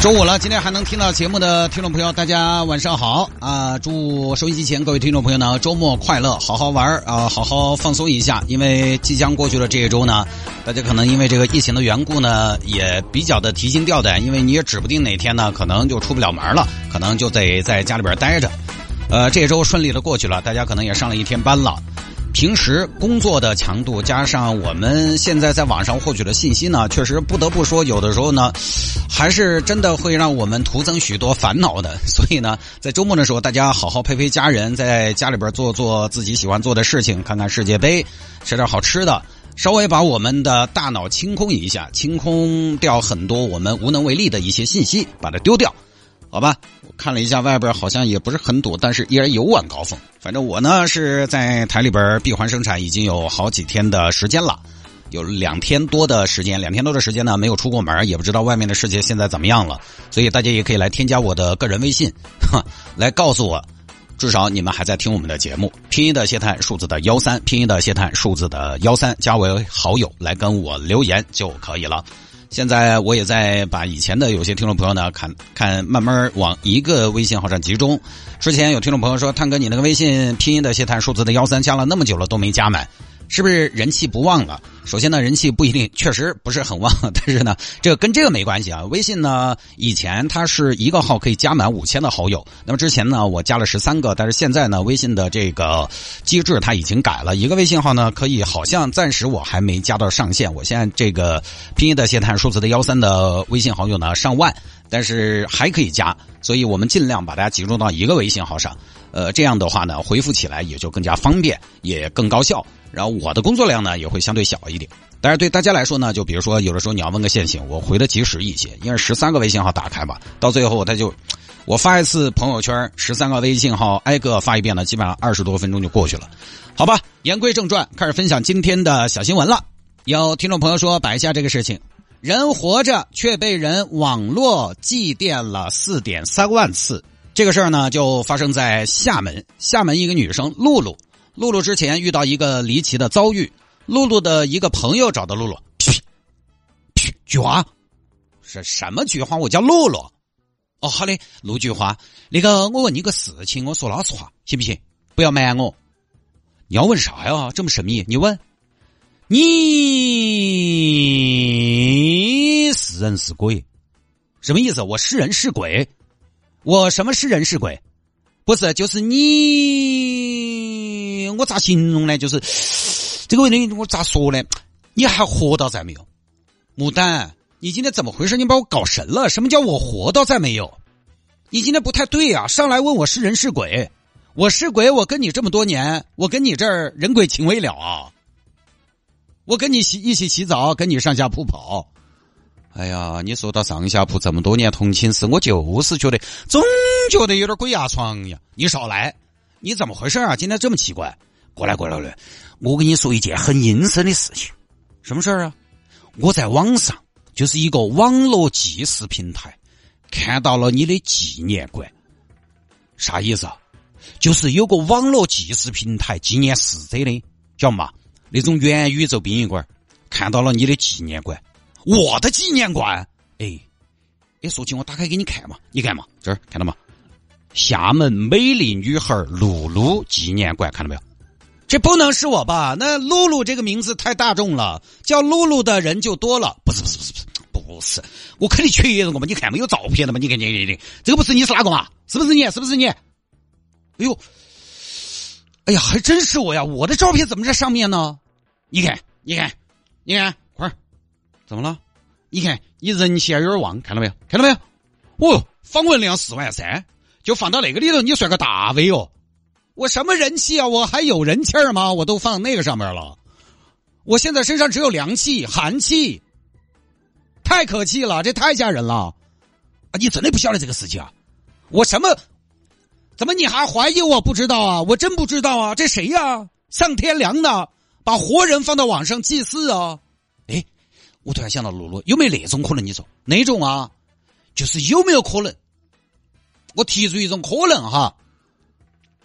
周五了，今天还能听到节目的听众朋友，大家晚上好啊！祝收音机前各位听众朋友呢，周末快乐，好好玩啊，好好放松一下。因为即将过去的这一周呢，大家可能因为这个疫情的缘故呢，也比较的提心吊胆，因为你也指不定哪天呢，可能就出不了门了，可能就得在家里边待着。呃，这周顺利的过去了，大家可能也上了一天班了。平时工作的强度加上我们现在在网上获取的信息呢，确实不得不说，有的时候呢，还是真的会让我们徒增许多烦恼的。所以呢，在周末的时候，大家好好陪陪家人，在家里边做做自己喜欢做的事情，看看世界杯，吃点好吃的，稍微把我们的大脑清空一下，清空掉很多我们无能为力的一些信息，把它丢掉。好吧，我看了一下外边好像也不是很堵，但是依然有晚高峰。反正我呢是在台里边闭环生产已经有好几天的时间了，有两天多的时间，两天多的时间呢没有出过门，也不知道外面的世界现在怎么样了。所以大家也可以来添加我的个人微信，来告诉我，至少你们还在听我们的节目。拼音的谢探，数字的幺三，拼音的谢探，数字的幺三，加为好友来跟我留言就可以了。现在我也在把以前的有些听众朋友呢，看看慢慢往一个微信号上集中。之前有听众朋友说，探哥你那个微信拼音的谢探数字的幺三加了那么久了都没加满。是不是人气不旺了？首先呢，人气不一定，确实不是很旺。但是呢，这个跟这个没关系啊。微信呢，以前它是一个号可以加满五千的好友。那么之前呢，我加了十三个，但是现在呢，微信的这个机制它已经改了。一个微信号呢，可以好像暂时我还没加到上限。我现在这个拼音的谢探数字的幺三的微信好友呢上万，但是还可以加，所以我们尽量把大家集中到一个微信号上。呃，这样的话呢，回复起来也就更加方便，也更高效。然后我的工作量呢也会相对小一点。但是对大家来说呢，就比如说有的时候你要问个线行，我回的及时一些，因为十三个微信号打开吧，到最后他就我发一次朋友圈，十三个微信号挨个发一遍呢，基本上二十多分钟就过去了。好吧，言归正传，开始分享今天的小新闻了。有听众朋友说摆一下这个事情：人活着却被人网络祭奠了四点三万次。这个事儿呢，就发生在厦门。厦门一个女生露露，露露之前遇到一个离奇的遭遇。露露的一个朋友找到露露，嘘，嘘，菊花，是什么菊花？我叫露露。哦，好的，陆菊花。那个，我问你个事情，我说老实话，行不行？不要瞒我。你要问啥呀？这么神秘？你问。你人是鬼？什么意思？我是人是鬼？我什么是人是鬼？不是，就是你，我咋形容呢？就是这个问题，我咋说呢？你还活到在没有？牡丹，你今天怎么回事？你把我搞神了？什么叫我活到在没有？你今天不太对呀！上来问我是人是鬼？我是鬼，我跟你这么多年，我跟你这儿人鬼情未了啊！我跟你洗一起洗澡，跟你上下铺跑。哎呀，你说到上下铺这么多年同寝室，我就是觉得总觉得有点鬼压床呀。你少来，你怎么回事啊？今天这么奇怪，过来过来来，我跟你说一件很阴森的事情。什么事儿啊？我在网上就是一个网络祭祀平台，看到了你的纪念馆。啥意思啊？就是有个网络祭祀平台纪念逝者的，叫嘛？那种元宇宙殡仪馆，看到了你的纪念馆。我的纪念馆，哎，哎，说起我打开给你看嘛，你看嘛，这儿看到吗？厦门美丽女孩露露纪念馆，看到没有？这不能是我吧？那露露这个名字太大众了，叫露露的人就多了。不是不是不是不是不是，我肯定确认过嘛？你看没有照片的嘛？你看你你你，这个不是你是哪个嘛？是不是你？是不是你？哎呦，哎呀，还真是我呀！我的照片怎么在上面呢？你看，你看，你看。怎么了？你看你人气还有点旺，看到没有？看到没有？哦，访问量四万三，就放到那个里头，你算个大 V 哦！我什么人气啊？我还有人气儿吗？我都放那个上面了。我现在身上只有凉气、寒气，太可气了，这太吓人了！啊，你真的不晓得这个事情啊？我什么？怎么你还怀疑我不知道啊？我真不知道啊！这谁呀？上天良的，把活人放到网上祭祀啊？我突然想到，露露有没有那种可能？你说哪种啊？就是有没有可能？我提出一种可能哈，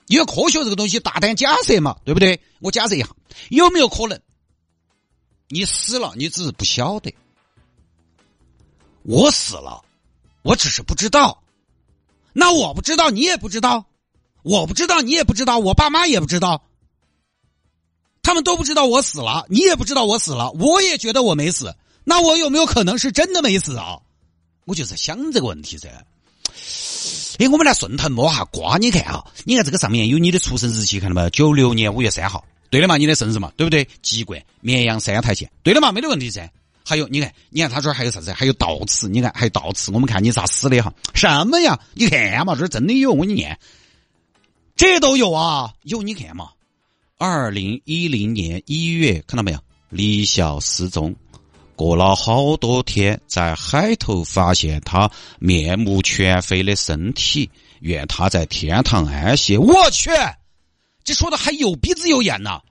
因为科学这个东西大胆假设嘛，对不对？我假设一下，有没有可能你死了，你只是不晓得？我死了，我只是不知道。那我不知道，你也不知道，我不知道，你也不知道，我爸妈也不知道，他们都不知道我死了，你也不知道我死了，我也觉得我没死。那我有没有可能是真的没死啊？我就在想这个问题噻。哎，我们来顺藤摸下瓜，你看啊，你看这个上面有你的出生日期，看到没？九六年五月三号，对的嘛，你的生日嘛，对不对？籍贯绵阳三台县，对的嘛，没得问题噻。还有，你看，你看他这儿还有啥子？还有悼词，你看还有悼词。我们看你咋死的哈？什么呀？你看嘛，这真的有，我给你念，这都有啊，有你看嘛。二零一零年一月，看到没有？李晓失踪，过了好多天，在海头发现他面目全非的身体，愿他在天堂安息。我去，这说的还有鼻子有眼呢。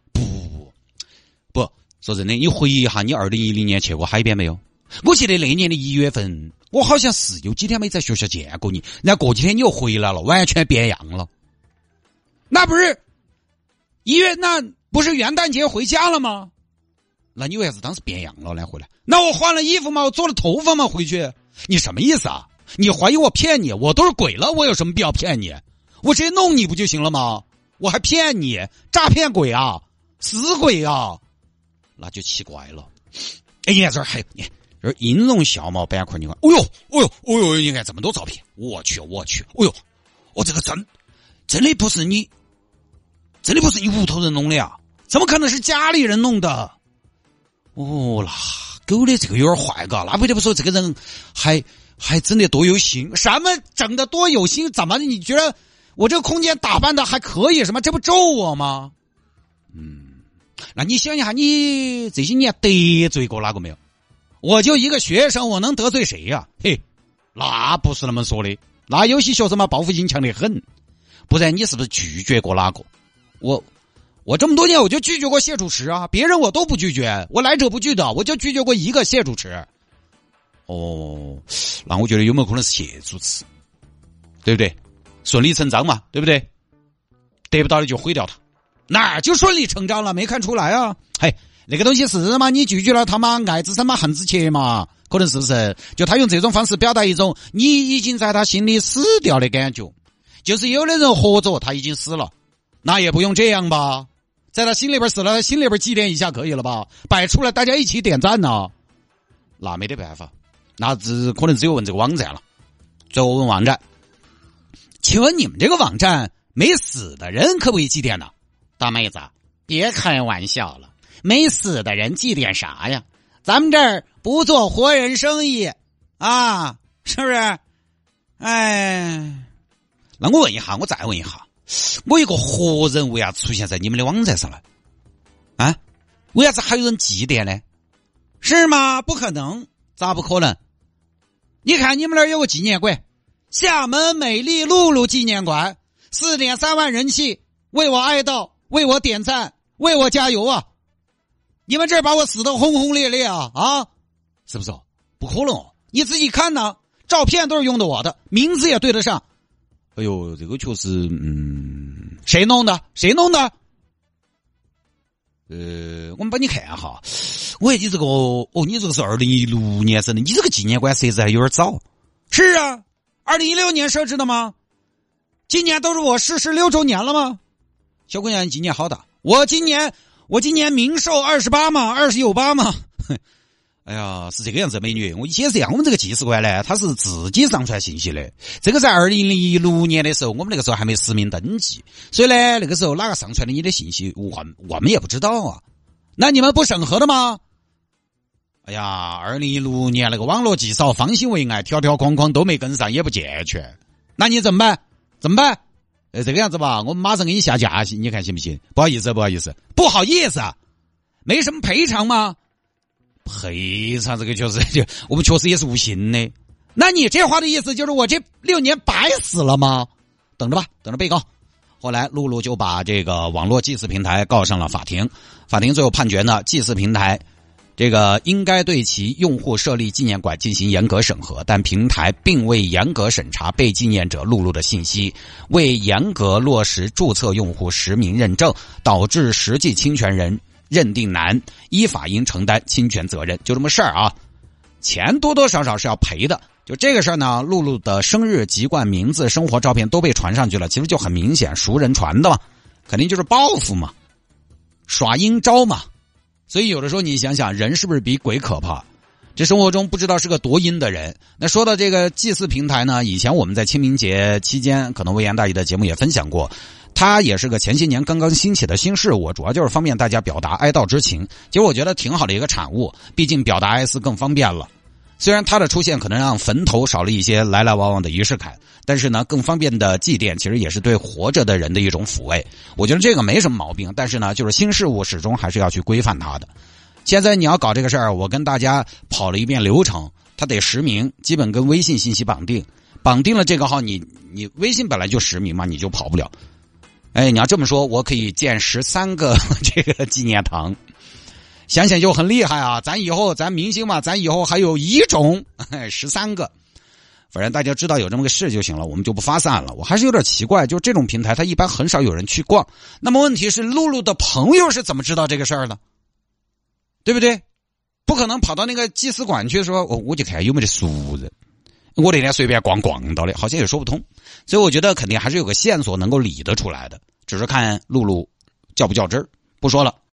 说真的，你回忆一下，你二零一零年去过海边没有？我记得那年的一月份，我好像是有几天没在学校见过你。然后过几天你又回来了，完全变样了。那不是一月，那不是元旦节回家了吗？那你为啥子当时变样了呢？回来？那我换了衣服吗？我做了头发吗？回去？你什么意思啊？你怀疑我骗你？我都是鬼了，我有什么必要骗你？我直接弄你不就行了吗？我还骗你？诈骗鬼啊！死鬼啊！那就奇怪了，哎，你看这儿还，你看这儿音容笑貌板块，你看，哦呦，哦呦，哦呦，你看这么多照片，我去，我去，哦呦，我这个真真的不是你，真的不是你屋头人弄的呀？怎么可能是家里人弄的？哦，那狗的这个有点坏嘎，那不得不说这个人还还真的多有心，什么整的多有心？怎么你觉得我这个空间打扮的还可以？什么这不咒我吗？嗯。那你想一下，你这些年得罪过哪个没有？我就一个学生，我能得罪谁呀？嘿，那不是那么说的。那有些学生嘛，报复心强得很。不然你是不是拒绝过哪个？我我这么多年我就拒绝过谢主持啊，别人我都不拒绝，我来者不拒的，我就拒绝过一个谢主持。哦，那我觉得有没有可能是谢主持？对不对？顺理成章嘛，对不对？得不到的就毁掉它。那就顺理成章了，没看出来啊？嘿，那个东西是嘛？你拒绝了他嘛？爱之深嘛，恨之切嘛？可能是不是？就他用这种方式表达一种你已经在他心里死掉的感觉。就是有的人活着他已经死了，那也不用这样吧？在他心里边死了，他心里边祭奠一下可以了吧？摆出来大家一起点赞呢？那没得办法，那只可能只有问这个网站了。最后问网站，请问你们这个网站没死的人可不可以祭奠呢？大妹子，别开玩笑了，没死的人祭奠啥呀？咱们这儿不做活人生意啊，是不是？哎，那我问一下，我再问一下，我一个活人为啥出现在你们的网站上了？啊？为啥子还有人祭奠呢？是吗？不可能，咋不可能？你看你们那儿有个纪念馆，厦门美丽露露纪念馆，四点三万人气，为我哀悼。为我点赞，为我加油啊！你们这把我死的轰轰烈烈啊啊！是不是？不可能哦！你自己看呢，照片都是用的我的，名字也对得上。哎呦，这个确实，嗯，谁弄的？谁弄的？呃，我们帮你看哈。我看你这个，哦，你这个是二零一六年生的，你这个纪念馆设置还有点早。是啊，二零一六年设置的吗？今年都是我逝世六周年了吗？小姑娘，今年好大？我今年，我今年明寿二十八嘛，二十有八嘛。哎呀，是这个样子，美女。我解释一下，我们这个技术官呢，他是自己上传信息的。这个在二零一六年的时候，我们那个时候还没实名登记，所以呢，那个时候哪个上传的你的信息，我我们也不知道啊。那你们不审核的吗？哎呀，二零一六年那个网络极少，方兴未艾，条条框框都没跟上，也不健全。那你怎么办？怎么办？呃，这个样子吧，我们马上给你下架，你看行不行？不好意思，不好意思，不好意思，没什么赔偿吗？赔偿这个确实 就我们确实也是无心的。那你这话的意思就是我这六年白死了吗？等着吧，等着被告。后来，露露就把这个网络祭祀平台告上了法庭。法庭最后判决呢，祭祀平台这个应该对其用户设立纪念馆进行严格审核，但平台并未严格审查被纪念者露露的信息，未严格落实注册用户实名认证，导致实际侵权人认定难，依法应承担侵权责任。就这么事儿啊，钱多多少少是要赔的。就这个事儿呢，露露的生日、籍贯、名字、生活照片都被传上去了，其实就很明显，熟人传的嘛，肯定就是报复嘛，耍阴招嘛。所以有的时候你想想，人是不是比鬼可怕？这生活中不知道是个多阴的人。那说到这个祭祀平台呢，以前我们在清明节期间，可能微言大义的节目也分享过，它也是个前些年刚刚兴起的新事物，主要就是方便大家表达哀悼之情。其实我觉得挺好的一个产物，毕竟表达哀思更方便了。虽然它的出现可能让坟头少了一些来来往往的仪式感，但是呢，更方便的祭奠其实也是对活着的人的一种抚慰。我觉得这个没什么毛病，但是呢，就是新事物始终还是要去规范它的。现在你要搞这个事儿，我跟大家跑了一遍流程，它得实名，基本跟微信信息绑定，绑定了这个号，你你微信本来就实名嘛，你就跑不了。哎，你要这么说，我可以建十三个 这个纪念堂。想想就很厉害啊！咱以后咱明星嘛，咱以后还有一种十三个，反正大家知道有这么个事就行了，我们就不发散了。我还是有点奇怪，就这种平台，它一般很少有人去逛。那么问题是，露露的朋友是怎么知道这个事儿的？对不对？不可能跑到那个祭祀馆去说，我我就看有没得熟人。我那天随便逛逛到的，好像也说不通。所以我觉得肯定还是有个线索能够理得出来的，只是看露露较不较真儿。不说了。